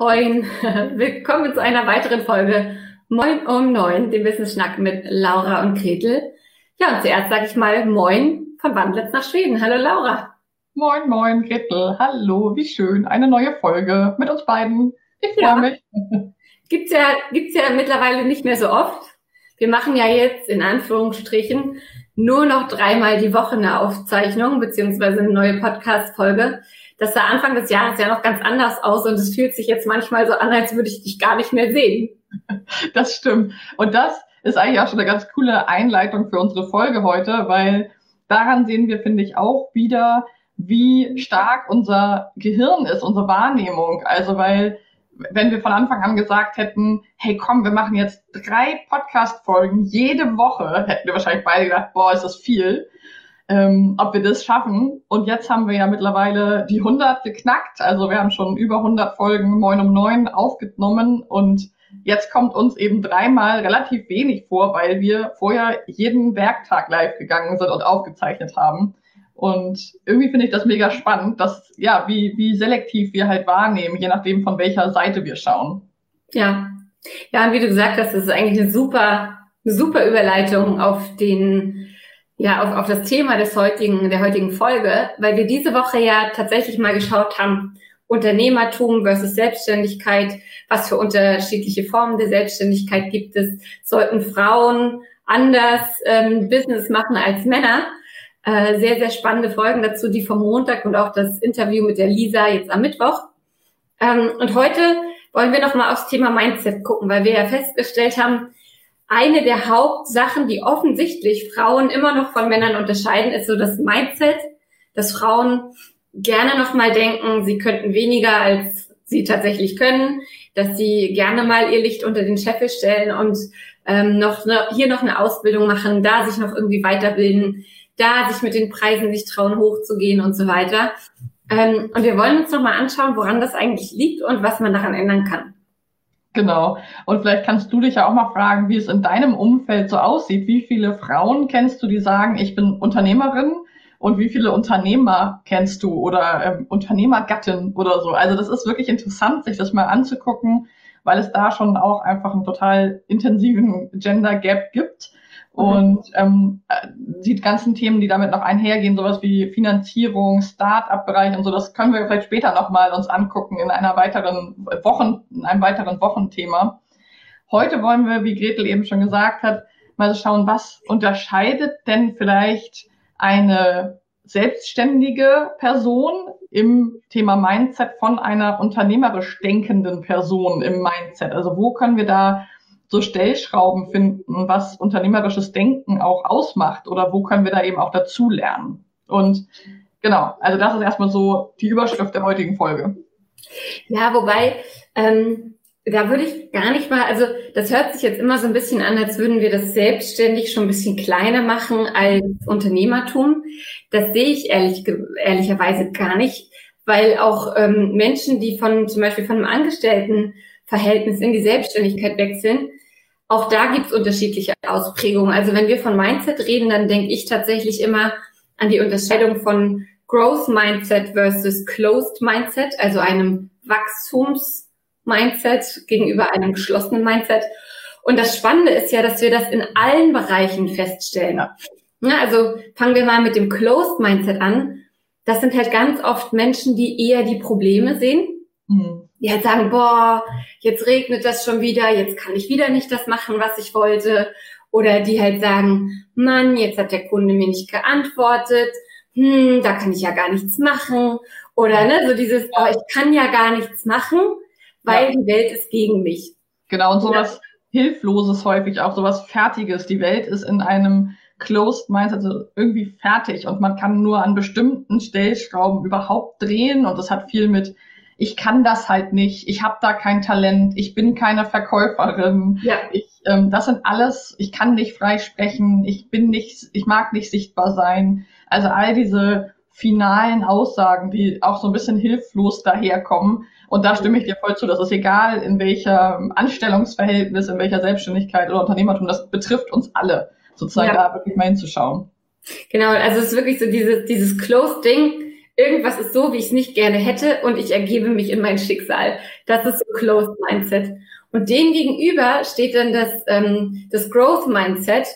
Moin, willkommen zu einer weiteren Folge Moin um neun, dem Wissensschnack mit Laura und Gretel. Ja, und zuerst sage ich mal Moin von Wandlitz nach Schweden. Hallo Laura. Moin, moin, Gretel. Hallo, wie schön. Eine neue Folge mit uns beiden. Ich freue ja. mich. Gibt's ja, gibt's ja mittlerweile nicht mehr so oft. Wir machen ja jetzt in Anführungsstrichen nur noch dreimal die Woche eine Aufzeichnung beziehungsweise eine neue Podcast-Folge. Das sah Anfang des Jahres ja noch ganz anders aus und es fühlt sich jetzt manchmal so an, als würde ich dich gar nicht mehr sehen. Das stimmt. Und das ist eigentlich auch schon eine ganz coole Einleitung für unsere Folge heute, weil daran sehen wir, finde ich, auch wieder, wie stark unser Gehirn ist, unsere Wahrnehmung. Also weil wenn wir von Anfang an gesagt hätten, hey komm, wir machen jetzt drei Podcast-Folgen jede Woche, hätten wir wahrscheinlich beide gedacht, boah, ist das viel, ähm, ob wir das schaffen. Und jetzt haben wir ja mittlerweile die 100 geknackt. Also wir haben schon über 100 Folgen Moin um Neun aufgenommen und jetzt kommt uns eben dreimal relativ wenig vor, weil wir vorher jeden Werktag live gegangen sind und aufgezeichnet haben. Und irgendwie finde ich das mega spannend, dass, ja, wie, wie selektiv wir halt wahrnehmen, je nachdem, von welcher Seite wir schauen. Ja. Ja, und wie du gesagt hast, das ist eigentlich eine super, eine super Überleitung auf den, ja, auf, auf das Thema des heutigen, der heutigen Folge, weil wir diese Woche ja tatsächlich mal geschaut haben, Unternehmertum versus Selbstständigkeit, was für unterschiedliche Formen der Selbstständigkeit gibt es, sollten Frauen anders ähm, Business machen als Männer? Äh, sehr, sehr spannende Folgen dazu, die vom Montag und auch das Interview mit der Lisa jetzt am Mittwoch. Ähm, und heute wollen wir nochmal aufs Thema Mindset gucken, weil wir ja festgestellt haben, eine der Hauptsachen, die offensichtlich Frauen immer noch von Männern unterscheiden, ist so das Mindset, dass Frauen gerne nochmal denken, sie könnten weniger als sie tatsächlich können, dass sie gerne mal ihr Licht unter den Scheffel stellen und ähm, noch ne, hier noch eine Ausbildung machen, da sich noch irgendwie weiterbilden, da sich mit den Preisen nicht trauen, hochzugehen und so weiter. Ähm, und wir wollen uns nochmal anschauen, woran das eigentlich liegt und was man daran ändern kann. Genau. Und vielleicht kannst du dich ja auch mal fragen, wie es in deinem Umfeld so aussieht. Wie viele Frauen kennst du, die sagen, ich bin Unternehmerin? Und wie viele Unternehmer kennst du oder ähm, Unternehmergattin oder so? Also das ist wirklich interessant, sich das mal anzugucken, weil es da schon auch einfach einen total intensiven Gender Gap gibt. Mhm. Und ähm, die ganzen Themen, die damit noch einhergehen, sowas wie Finanzierung, Start-up-Bereich und so, das können wir vielleicht später nochmal uns angucken in einer weiteren Wochen, in einem weiteren Wochenthema. Heute wollen wir, wie Gretel eben schon gesagt hat, mal schauen, was unterscheidet denn vielleicht eine selbstständige Person im Thema Mindset von einer unternehmerisch denkenden Person im Mindset? Also wo können wir da so Stellschrauben finden, was unternehmerisches Denken auch ausmacht oder wo können wir da eben auch dazu lernen. Und genau, also das ist erstmal so die Überschrift der heutigen Folge. Ja, wobei, ähm, da würde ich gar nicht mal, also das hört sich jetzt immer so ein bisschen an, als würden wir das selbstständig schon ein bisschen kleiner machen als Unternehmertum. Das sehe ich ehrlich, ehrlicherweise gar nicht, weil auch ähm, Menschen, die von zum Beispiel von einem Angestelltenverhältnis in die Selbstständigkeit wechseln, auch da gibt es unterschiedliche Ausprägungen. Also wenn wir von Mindset reden, dann denke ich tatsächlich immer an die Unterscheidung von Growth Mindset versus Closed Mindset, also einem Wachstums-Mindset gegenüber einem geschlossenen Mindset. Und das Spannende ist ja, dass wir das in allen Bereichen feststellen. Ja. also fangen wir mal mit dem Closed Mindset an. Das sind halt ganz oft Menschen, die eher die Probleme sehen. Mhm. Die halt sagen, boah, jetzt regnet das schon wieder, jetzt kann ich wieder nicht das machen, was ich wollte. Oder die halt sagen, Mann, jetzt hat der Kunde mir nicht geantwortet, hm, da kann ich ja gar nichts machen. Oder ne, so dieses, oh, ich kann ja gar nichts machen, weil ja. die Welt ist gegen mich. Genau, und sowas ja. Hilfloses häufig auch, sowas Fertiges. Die Welt ist in einem Closed Mindset, also irgendwie fertig und man kann nur an bestimmten Stellschrauben überhaupt drehen und das hat viel mit ich kann das halt nicht, ich habe da kein Talent, ich bin keine Verkäuferin, ja. ich, ähm, das sind alles, ich kann nicht frei sprechen, ich bin nicht, ich mag nicht sichtbar sein. Also all diese finalen Aussagen, die auch so ein bisschen hilflos daherkommen. Und da stimme ich dir voll zu, dass es egal, in welcher Anstellungsverhältnis, in welcher Selbstständigkeit oder Unternehmertum, das betrifft uns alle, sozusagen ja. da wirklich mal hinzuschauen. Genau, also es ist wirklich so dieses, dieses Closed-Ding, irgendwas ist so, wie ich es nicht gerne hätte und ich ergebe mich in mein Schicksal. Das ist so Closed Mindset. Und dem gegenüber steht dann das, ähm, das Growth Mindset,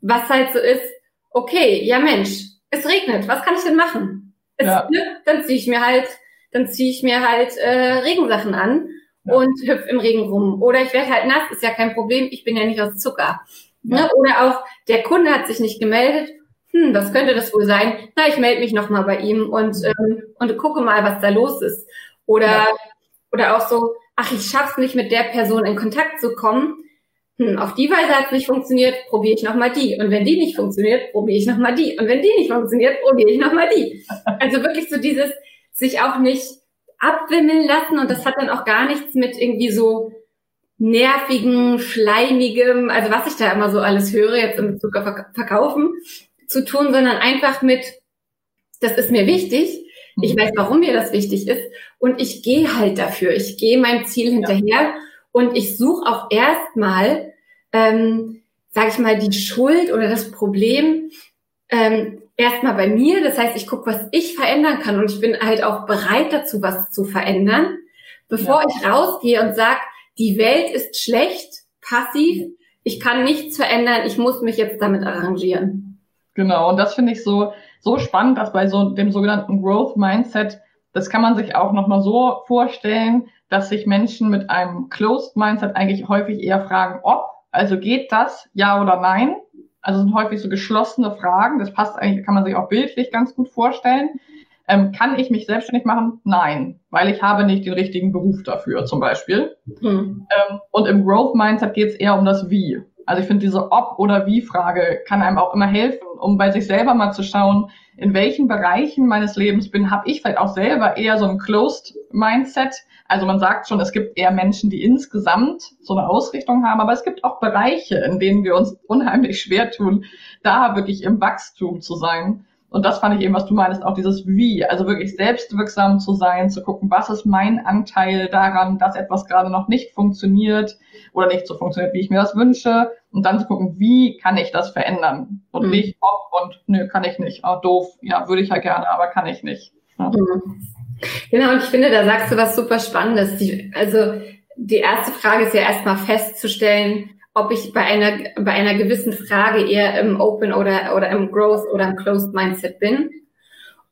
was halt so ist, okay, ja Mensch, es regnet, was kann ich denn machen? Es, ja. ne, dann ziehe ich mir halt, dann ziehe ich mir halt äh, Regensachen an ja. und hüpf im Regen rum. Oder ich werde halt nass, ist ja kein Problem, ich bin ja nicht aus Zucker. Ja. Ne? Oder auch der Kunde hat sich nicht gemeldet, hm, was könnte das wohl sein? Na, ich melde mich nochmal bei ihm und, ähm, und gucke mal, was da los ist. Oder, ja. oder auch so, ach, ich schaff's nicht, mit der Person in Kontakt zu kommen. Hm, auf die Weise hat's nicht funktioniert, probiere ich nochmal die. Und wenn die nicht funktioniert, probiere ich nochmal die. Und wenn die nicht funktioniert, probiere ich nochmal die. Also wirklich so dieses, sich auch nicht abwimmeln lassen und das hat dann auch gar nichts mit irgendwie so nervigen, schleimigem, also was ich da immer so alles höre jetzt in Bezug auf Verkaufen, zu tun, sondern einfach mit, das ist mir wichtig, ich weiß, warum mir das wichtig ist und ich gehe halt dafür. Ich gehe meinem Ziel hinterher ja. und ich suche auch erstmal, ähm, sage ich mal, die Schuld oder das Problem ähm, erstmal bei mir. Das heißt, ich gucke, was ich verändern kann und ich bin halt auch bereit dazu, was zu verändern, bevor ja. ich rausgehe und sage, die Welt ist schlecht, passiv, ich kann nichts verändern, ich muss mich jetzt damit arrangieren. Genau, und das finde ich so, so spannend, dass bei so dem sogenannten Growth Mindset, das kann man sich auch nochmal so vorstellen, dass sich Menschen mit einem Closed Mindset eigentlich häufig eher fragen, ob, also geht das, ja oder nein? Also sind häufig so geschlossene Fragen. Das passt eigentlich, kann man sich auch bildlich ganz gut vorstellen. Ähm, kann ich mich selbstständig machen? Nein, weil ich habe nicht den richtigen Beruf dafür, zum Beispiel. Hm. Ähm, und im Growth Mindset geht es eher um das Wie. Also ich finde, diese Ob- oder Wie-Frage kann einem auch immer helfen, um bei sich selber mal zu schauen, in welchen Bereichen meines Lebens bin, habe ich vielleicht auch selber eher so ein Closed Mindset. Also man sagt schon, es gibt eher Menschen, die insgesamt so eine Ausrichtung haben, aber es gibt auch Bereiche, in denen wir uns unheimlich schwer tun, da wirklich im Wachstum zu sein. Und das fand ich eben, was du meinst, auch dieses Wie, also wirklich selbstwirksam zu sein, zu gucken, was ist mein Anteil daran, dass etwas gerade noch nicht funktioniert oder nicht so funktioniert, wie ich mir das wünsche. Und dann zu gucken, wie kann ich das verändern? Und mhm. nicht ob und nö, kann ich nicht. Oh, doof, ja, würde ich ja gerne, aber kann ich nicht. Ja. Mhm. Genau, und ich finde, da sagst du was super Spannendes. Die, also die erste Frage ist ja erstmal festzustellen, ob ich bei einer, bei einer gewissen Frage eher im Open oder, oder im Growth oder im Closed Mindset bin.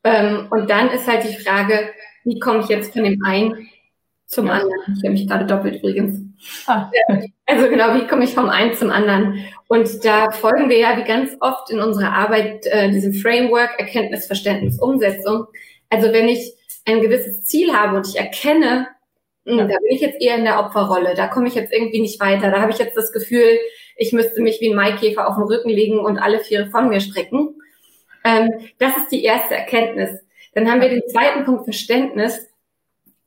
Ähm, und dann ist halt die Frage, wie komme ich jetzt von dem einen zum anderen? Ich höre mich gerade doppelt übrigens. Ah. Also genau, wie komme ich vom einen zum anderen? Und da folgen wir ja wie ganz oft in unserer Arbeit äh, diesem Framework Erkenntnis, Verständnis, Umsetzung. Also wenn ich ein gewisses Ziel habe und ich erkenne, hm, ja. Da bin ich jetzt eher in der Opferrolle. Da komme ich jetzt irgendwie nicht weiter. Da habe ich jetzt das Gefühl, ich müsste mich wie ein Maikäfer auf den Rücken legen und alle Viere von mir strecken. Ähm, das ist die erste Erkenntnis. Dann haben wir den zweiten Punkt Verständnis.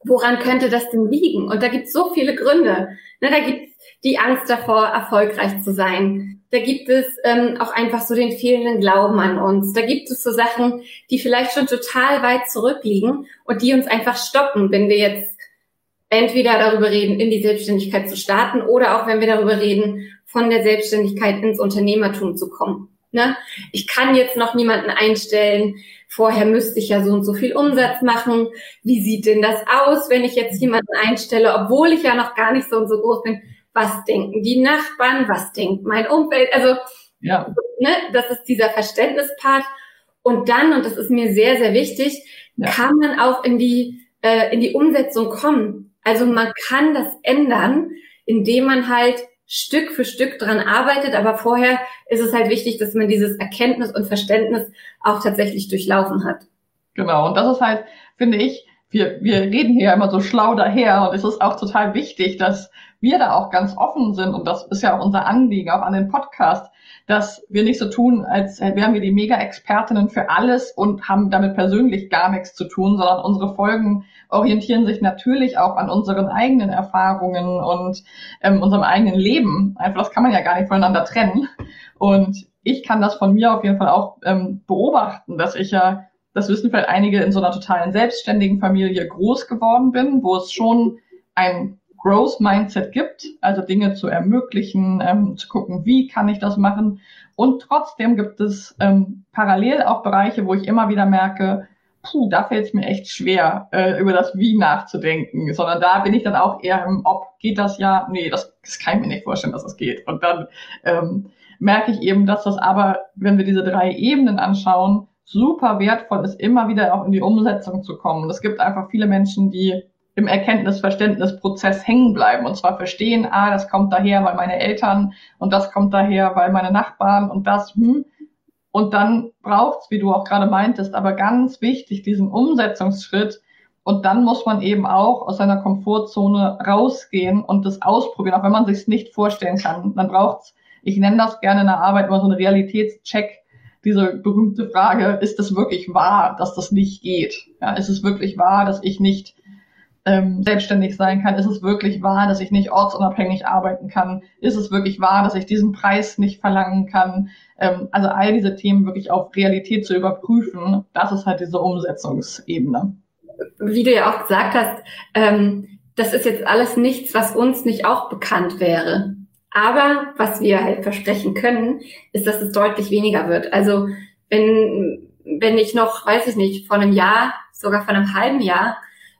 Woran könnte das denn liegen? Und da gibt es so viele Gründe. Ne, da gibt es die Angst davor, erfolgreich zu sein. Da gibt es ähm, auch einfach so den fehlenden Glauben an uns. Da gibt es so Sachen, die vielleicht schon total weit zurückliegen und die uns einfach stoppen, wenn wir jetzt entweder darüber reden, in die Selbstständigkeit zu starten oder auch wenn wir darüber reden, von der Selbstständigkeit ins Unternehmertum zu kommen. Ne? Ich kann jetzt noch niemanden einstellen. Vorher müsste ich ja so und so viel Umsatz machen. Wie sieht denn das aus, wenn ich jetzt jemanden einstelle, obwohl ich ja noch gar nicht so und so groß bin? Was denken die Nachbarn? Was denkt mein Umfeld? Also, ja. ne, das ist dieser Verständnispart. Und dann, und das ist mir sehr, sehr wichtig, ja. kann man auch in die, äh, in die Umsetzung kommen Also man kann das ändern, indem man halt Stück für Stück dran arbeitet, aber vorher ist es halt wichtig, dass man dieses Erkenntnis und Verständnis auch tatsächlich durchlaufen hat. Genau, und das ist halt, finde ich, wir, wir reden hier immer so schlau daher und es ist auch total wichtig, dass wir da auch ganz offen sind und das ist ja auch unser Anliegen, auch an den Podcast, dass wir nicht so tun, als wären wir die Mega-Expertinnen für alles und haben damit persönlich gar nichts zu tun, sondern unsere Folgen orientieren sich natürlich auch an unseren eigenen Erfahrungen und ähm, unserem eigenen Leben. Einfach, das kann man ja gar nicht voneinander trennen. Und ich kann das von mir auf jeden Fall auch ähm, beobachten, dass ich ja, das wissen vielleicht einige, in so einer totalen selbstständigen Familie groß geworden bin, wo es schon ein Growth Mindset gibt, also Dinge zu ermöglichen, ähm, zu gucken, wie kann ich das machen. Und trotzdem gibt es ähm, parallel auch Bereiche, wo ich immer wieder merke, puh, da fällt es mir echt schwer, äh, über das Wie nachzudenken, sondern da bin ich dann auch eher im Ob, geht das ja? Nee, das, das kann ich mir nicht vorstellen, dass das geht. Und dann ähm, merke ich eben, dass das aber, wenn wir diese drei Ebenen anschauen, super wertvoll ist, immer wieder auch in die Umsetzung zu kommen. Und es gibt einfach viele Menschen, die im Erkenntnis-Verständnis-Prozess hängen bleiben und zwar verstehen, ah, das kommt daher, weil meine Eltern und das kommt daher, weil meine Nachbarn und das, hm. Und dann braucht's, wie du auch gerade meintest, aber ganz wichtig, diesen Umsetzungsschritt. Und dann muss man eben auch aus seiner Komfortzone rausgehen und das ausprobieren, auch wenn man sich's nicht vorstellen kann. Dann braucht's, ich nenne das gerne in der Arbeit immer so einen Realitätscheck, diese berühmte Frage, ist es wirklich wahr, dass das nicht geht? Ja, ist es wirklich wahr, dass ich nicht ähm, selbstständig sein kann? Ist es wirklich wahr, dass ich nicht ortsunabhängig arbeiten kann? Ist es wirklich wahr, dass ich diesen Preis nicht verlangen kann? Ähm, also all diese Themen wirklich auf Realität zu überprüfen, das ist halt diese Umsetzungsebene. Wie du ja auch gesagt hast, ähm, das ist jetzt alles nichts, was uns nicht auch bekannt wäre. Aber was wir halt versprechen können, ist, dass es deutlich weniger wird. Also wenn, wenn ich noch, weiß ich nicht, vor einem Jahr, sogar vor einem halben Jahr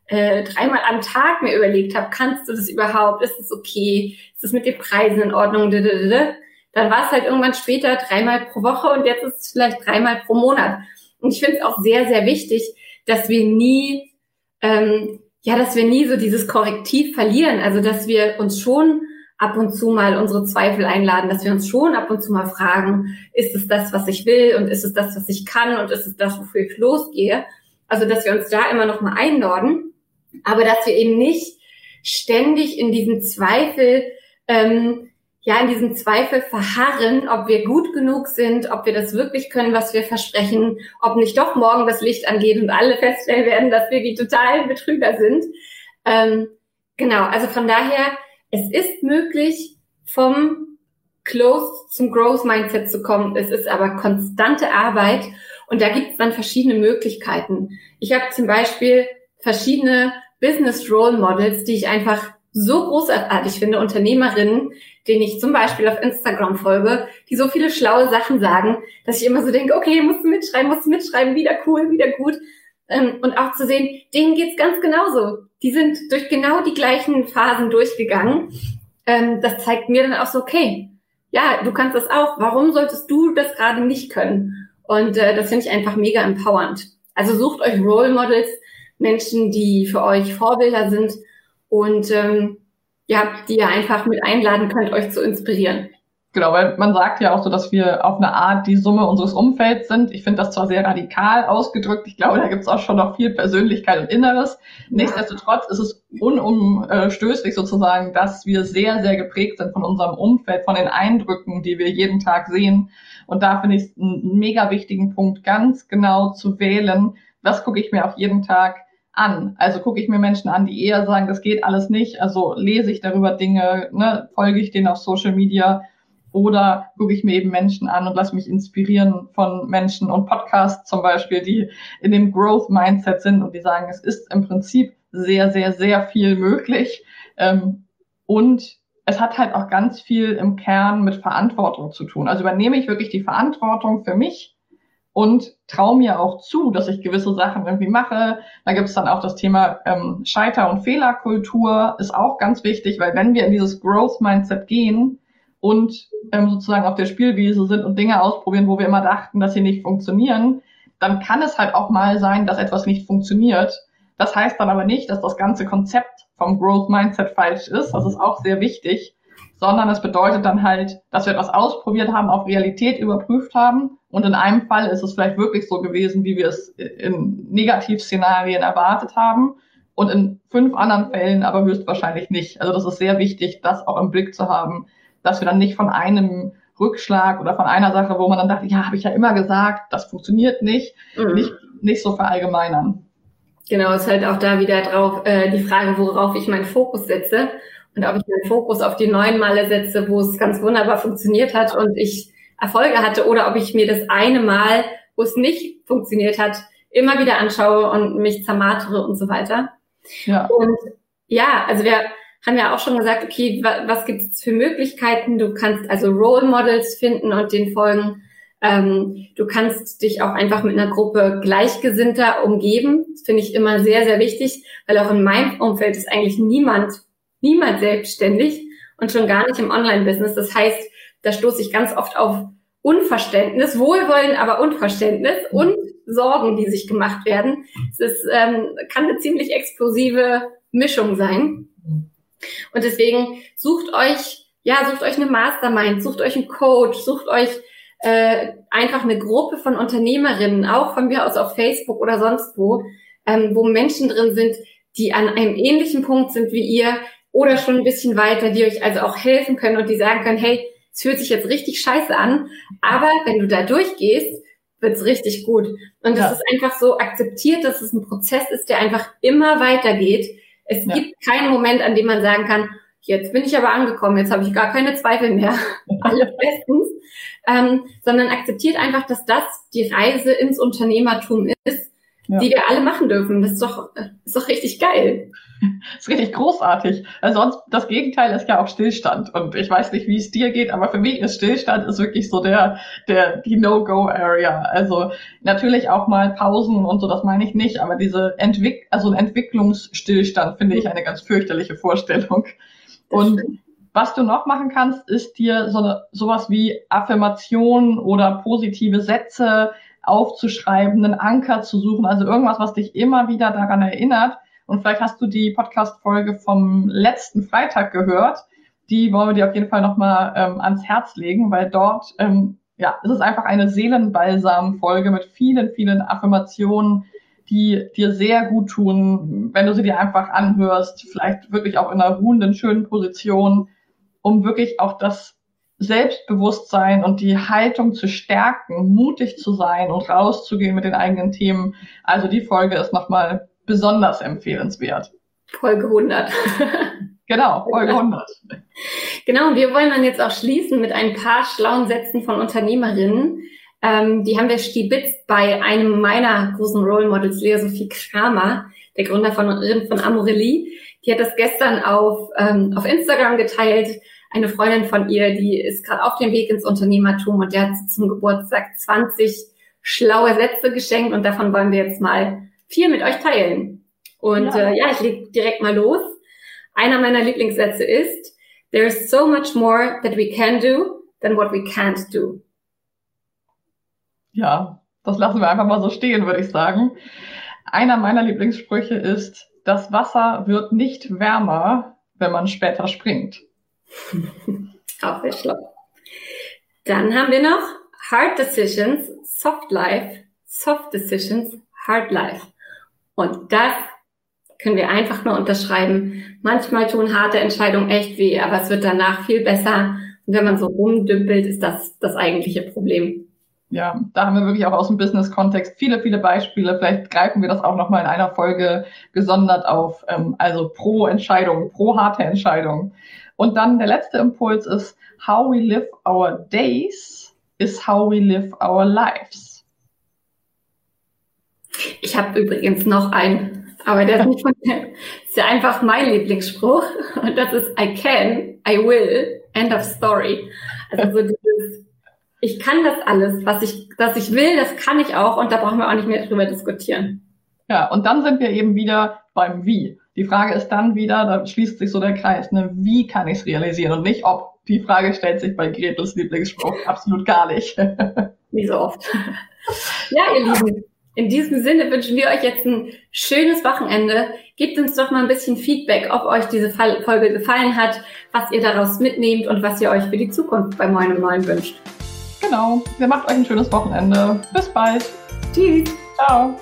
äh, dreimal am Tag mir überlegt habe, kannst du das überhaupt? Ist es okay? Ist es mit den Preisen in Ordnung? Dann war es halt irgendwann später dreimal pro Woche und jetzt ist es vielleicht dreimal pro Monat. Und ich finde es auch sehr, sehr wichtig, dass wir nie, ähm, ja, dass wir nie so dieses Korrektiv verlieren. Also dass wir uns schon ab und zu mal unsere Zweifel einladen, dass wir uns schon ab und zu mal fragen, ist es das, was ich will und ist es das, was ich kann und ist es das, wofür ich losgehe? Also dass wir uns da immer noch mal einnorden aber dass wir eben nicht ständig in diesen Zweifel, ähm, ja, in diesem Zweifel verharren, ob wir gut genug sind, ob wir das wirklich können, was wir versprechen, ob nicht doch morgen das Licht angeht und alle feststellen werden, dass wir die totalen Betrüger sind. Ähm, genau, also von daher, es ist möglich, vom Close zum Growth Mindset zu kommen. Es ist aber konstante Arbeit und da gibt es dann verschiedene Möglichkeiten. Ich habe zum Beispiel verschiedene Business Role Models, die ich einfach so großartig finde, Unternehmerinnen, denen ich zum Beispiel auf Instagram folge, die so viele schlaue Sachen sagen, dass ich immer so denke, okay, musst du mitschreiben, musst du mitschreiben, wieder cool, wieder gut. Ähm, und auch zu sehen, denen geht's ganz genauso. Die sind durch genau die gleichen Phasen durchgegangen. Ähm, das zeigt mir dann auch so, okay, ja, du kannst das auch. Warum solltest du das gerade nicht können? Und äh, das finde ich einfach mega empowernd. Also sucht euch Role Models, Menschen, die für euch Vorbilder sind und ähm, ja, die ihr einfach mit einladen könnt, euch zu inspirieren. Genau, weil man sagt ja auch so, dass wir auf eine Art die Summe unseres Umfelds sind. Ich finde das zwar sehr radikal ausgedrückt, ich glaube, da gibt es auch schon noch viel Persönlichkeit und Inneres. Nichtsdestotrotz ist es unumstößlich sozusagen, dass wir sehr, sehr geprägt sind von unserem Umfeld, von den Eindrücken, die wir jeden Tag sehen. Und da finde ich es einen mega wichtigen Punkt, ganz genau zu wählen, was gucke ich mir auf jeden Tag an. Also gucke ich mir Menschen an, die eher sagen, das geht alles nicht. Also lese ich darüber Dinge, ne, folge ich denen auf Social Media oder gucke ich mir eben Menschen an und lasse mich inspirieren von Menschen und Podcasts zum Beispiel, die in dem Growth Mindset sind und die sagen, es ist im Prinzip sehr, sehr, sehr viel möglich. Ähm, und es hat halt auch ganz viel im Kern mit Verantwortung zu tun. Also übernehme ich wirklich die Verantwortung für mich und traue mir auch zu, dass ich gewisse Sachen irgendwie mache. Da gibt es dann auch das Thema ähm, Scheiter- und Fehlerkultur, ist auch ganz wichtig, weil wenn wir in dieses Growth-Mindset gehen und ähm, sozusagen auf der Spielwiese sind und Dinge ausprobieren, wo wir immer dachten, dass sie nicht funktionieren, dann kann es halt auch mal sein, dass etwas nicht funktioniert. Das heißt dann aber nicht, dass das ganze Konzept vom Growth Mindset falsch ist. Das ist auch sehr wichtig sondern es bedeutet dann halt, dass wir etwas ausprobiert haben, auf Realität überprüft haben. Und in einem Fall ist es vielleicht wirklich so gewesen, wie wir es in Negativszenarien erwartet haben. Und in fünf anderen Fällen aber höchstwahrscheinlich nicht. Also das ist sehr wichtig, das auch im Blick zu haben, dass wir dann nicht von einem Rückschlag oder von einer Sache, wo man dann dachte, ja, habe ich ja immer gesagt, das funktioniert nicht, mhm. nicht, nicht so verallgemeinern. Genau, ist halt auch da wieder drauf äh, die Frage, worauf ich meinen Fokus setze und ob ich meinen Fokus auf die neuen Male setze, wo es ganz wunderbar funktioniert hat und ich Erfolge hatte, oder ob ich mir das eine Mal, wo es nicht funktioniert hat, immer wieder anschaue und mich zermartere und so weiter. Ja. Und ja, also wir haben ja auch schon gesagt, okay, was gibt es für Möglichkeiten? Du kannst also Role Models finden und den folgen. Ähm, du kannst dich auch einfach mit einer Gruppe Gleichgesinnter umgeben. Das finde ich immer sehr, sehr wichtig, weil auch in meinem Umfeld ist eigentlich niemand niemand selbstständig und schon gar nicht im Online-Business. Das heißt, da stoße ich ganz oft auf Unverständnis, Wohlwollen, aber Unverständnis und Sorgen, die sich gemacht werden. Es ist, ähm, kann eine ziemlich explosive Mischung sein. Und deswegen sucht euch, ja, sucht euch eine Mastermind, sucht euch einen Coach, sucht euch äh, einfach eine Gruppe von Unternehmerinnen, auch von mir aus auf Facebook oder sonst wo, ähm, wo Menschen drin sind, die an einem ähnlichen Punkt sind wie ihr, oder schon ein bisschen weiter, die euch also auch helfen können und die sagen können, hey, es fühlt sich jetzt richtig scheiße an, aber wenn du da durchgehst, wird's richtig gut. Und das ja. ist einfach so akzeptiert, dass es ein Prozess ist, der einfach immer weitergeht. Es ja. gibt keinen Moment, an dem man sagen kann, jetzt bin ich aber angekommen, jetzt habe ich gar keine Zweifel mehr. Alles bestens. Ähm, sondern akzeptiert einfach, dass das die Reise ins Unternehmertum ist, ja. die wir alle machen dürfen. Das ist doch, ist doch richtig geil. Das ist richtig großartig. Also sonst, das Gegenteil ist ja auch Stillstand. Und ich weiß nicht, wie es dir geht, aber für mich ist Stillstand ist wirklich so der, der, die No-Go-Area. Also natürlich auch mal Pausen und so, das meine ich nicht, aber diese Entwick also ein Entwicklungsstillstand finde ich eine ganz fürchterliche Vorstellung. Und was du noch machen kannst, ist dir so eine, sowas wie Affirmation oder positive Sätze aufzuschreiben, einen Anker zu suchen, also irgendwas, was dich immer wieder daran erinnert, und vielleicht hast du die Podcast-Folge vom letzten Freitag gehört. Die wollen wir dir auf jeden Fall nochmal ähm, ans Herz legen, weil dort, ähm, ja, es ist einfach eine Seelenbalsam-Folge mit vielen, vielen Affirmationen, die dir sehr gut tun, wenn du sie dir einfach anhörst, vielleicht wirklich auch in einer ruhenden, schönen Position, um wirklich auch das Selbstbewusstsein und die Haltung zu stärken, mutig zu sein und rauszugehen mit den eigenen Themen. Also die Folge ist nochmal besonders empfehlenswert. Folge 100. Genau, Folge 100. Genau, und wir wollen dann jetzt auch schließen mit ein paar schlauen Sätzen von Unternehmerinnen. Ähm, die haben wir stibitzt bei einem meiner großen Role Models, Lea Sophie Kramer, der Gründer von, von Amorelie. Die hat das gestern auf, ähm, auf Instagram geteilt. Eine Freundin von ihr, die ist gerade auf dem Weg ins Unternehmertum und der hat zum Geburtstag 20 schlaue Sätze geschenkt und davon wollen wir jetzt mal viel mit euch teilen. Und ja, äh, ja ich leg direkt mal los. Einer meiner Lieblingssätze ist, there is so much more that we can do than what we can't do. Ja, das lassen wir einfach mal so stehen, würde ich sagen. Einer meiner Lieblingssprüche ist, das Wasser wird nicht wärmer, wenn man später springt. Auch sehr schlau. Dann haben wir noch Hard Decisions, Soft Life, Soft Decisions, Hard Life. Und das können wir einfach nur unterschreiben. Manchmal tun harte Entscheidungen echt weh, aber es wird danach viel besser. Und wenn man so rumdümpelt, ist das das eigentliche Problem. Ja, da haben wir wirklich auch aus dem Business-Kontext viele, viele Beispiele. Vielleicht greifen wir das auch nochmal in einer Folge gesondert auf. Ähm, also pro Entscheidung, pro harte Entscheidung. Und dann der letzte Impuls ist, how we live our days is how we live our lives. Ich habe übrigens noch einen, aber der ist nicht von mir. ist ja einfach mein Lieblingsspruch und das ist I can, I will, end of story. Also so dieses, ich kann das alles, was ich, was ich will, das kann ich auch und da brauchen wir auch nicht mehr drüber diskutieren. Ja, und dann sind wir eben wieder beim Wie. Die Frage ist dann wieder, da schließt sich so der Kreis, ne, wie kann ich es realisieren und nicht ob. Die Frage stellt sich bei Gretels Lieblingsspruch absolut gar nicht. Wie so oft. Ja, ihr Lieben, In diesem Sinne wünschen wir euch jetzt ein schönes Wochenende. Gebt uns doch mal ein bisschen Feedback, ob euch diese Folge gefallen hat, was ihr daraus mitnehmt und was ihr euch für die Zukunft bei Moin um Neun wünscht. Genau. Wir macht euch ein schönes Wochenende. Bis bald. Tschüss. Ciao.